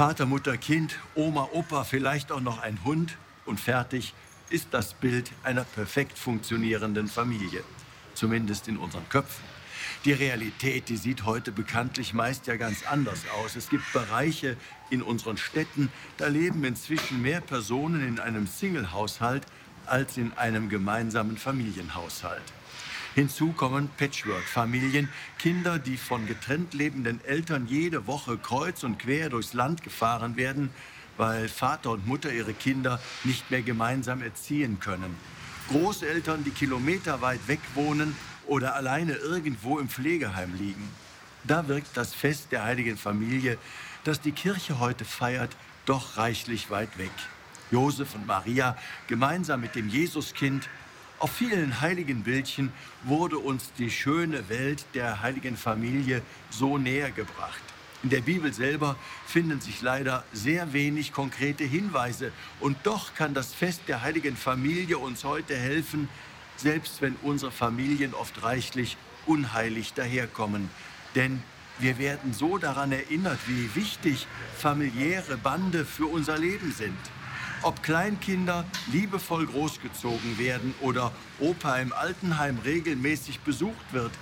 Vater, Mutter, Kind, Oma, Opa, vielleicht auch noch ein Hund und fertig ist das Bild einer perfekt funktionierenden Familie. Zumindest in unseren Köpfen. Die Realität, die sieht heute bekanntlich meist ja ganz anders aus. Es gibt Bereiche in unseren Städten, da leben inzwischen mehr Personen in einem Single-Haushalt als in einem gemeinsamen Familienhaushalt. Hinzu kommen Patchwork-Familien, Kinder, die von getrennt lebenden Eltern jede Woche kreuz und quer durchs Land gefahren werden, weil Vater und Mutter ihre Kinder nicht mehr gemeinsam erziehen können. Großeltern, die kilometerweit weg wohnen oder alleine irgendwo im Pflegeheim liegen. Da wirkt das Fest der heiligen Familie, das die Kirche heute feiert, doch reichlich weit weg. Josef und Maria gemeinsam mit dem Jesuskind. Auf vielen heiligen Bildchen wurde uns die schöne Welt der heiligen Familie so näher gebracht. In der Bibel selber finden sich leider sehr wenig konkrete Hinweise und doch kann das Fest der heiligen Familie uns heute helfen, selbst wenn unsere Familien oft reichlich unheilig daherkommen. Denn wir werden so daran erinnert, wie wichtig familiäre Bande für unser Leben sind. Ob Kleinkinder liebevoll großgezogen werden oder Opa im Altenheim regelmäßig besucht wird,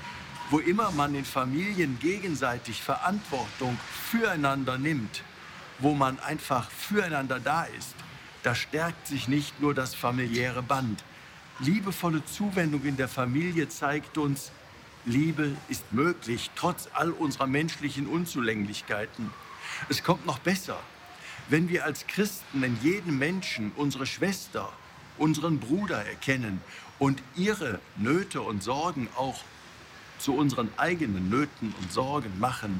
wo immer man in Familien gegenseitig Verantwortung füreinander nimmt, wo man einfach füreinander da ist, da stärkt sich nicht nur das familiäre Band. Liebevolle Zuwendung in der Familie zeigt uns, Liebe ist möglich, trotz all unserer menschlichen Unzulänglichkeiten. Es kommt noch besser. Wenn wir als Christen in jedem Menschen unsere Schwester, unseren Bruder erkennen und ihre Nöte und Sorgen auch zu unseren eigenen Nöten und Sorgen machen,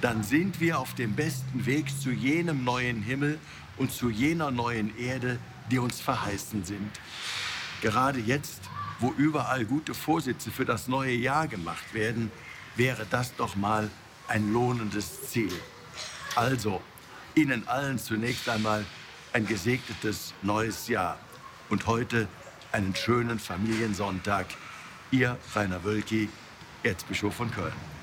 dann sind wir auf dem besten Weg zu jenem neuen Himmel und zu jener neuen Erde, die uns verheißen sind. Gerade jetzt, wo überall gute Vorsitze für das neue Jahr gemacht werden, wäre das doch mal ein lohnendes Ziel. Also, Ihnen allen zunächst einmal ein gesegnetes neues Jahr und heute einen schönen Familiensonntag. Ihr Rainer Wölki, Erzbischof von Köln.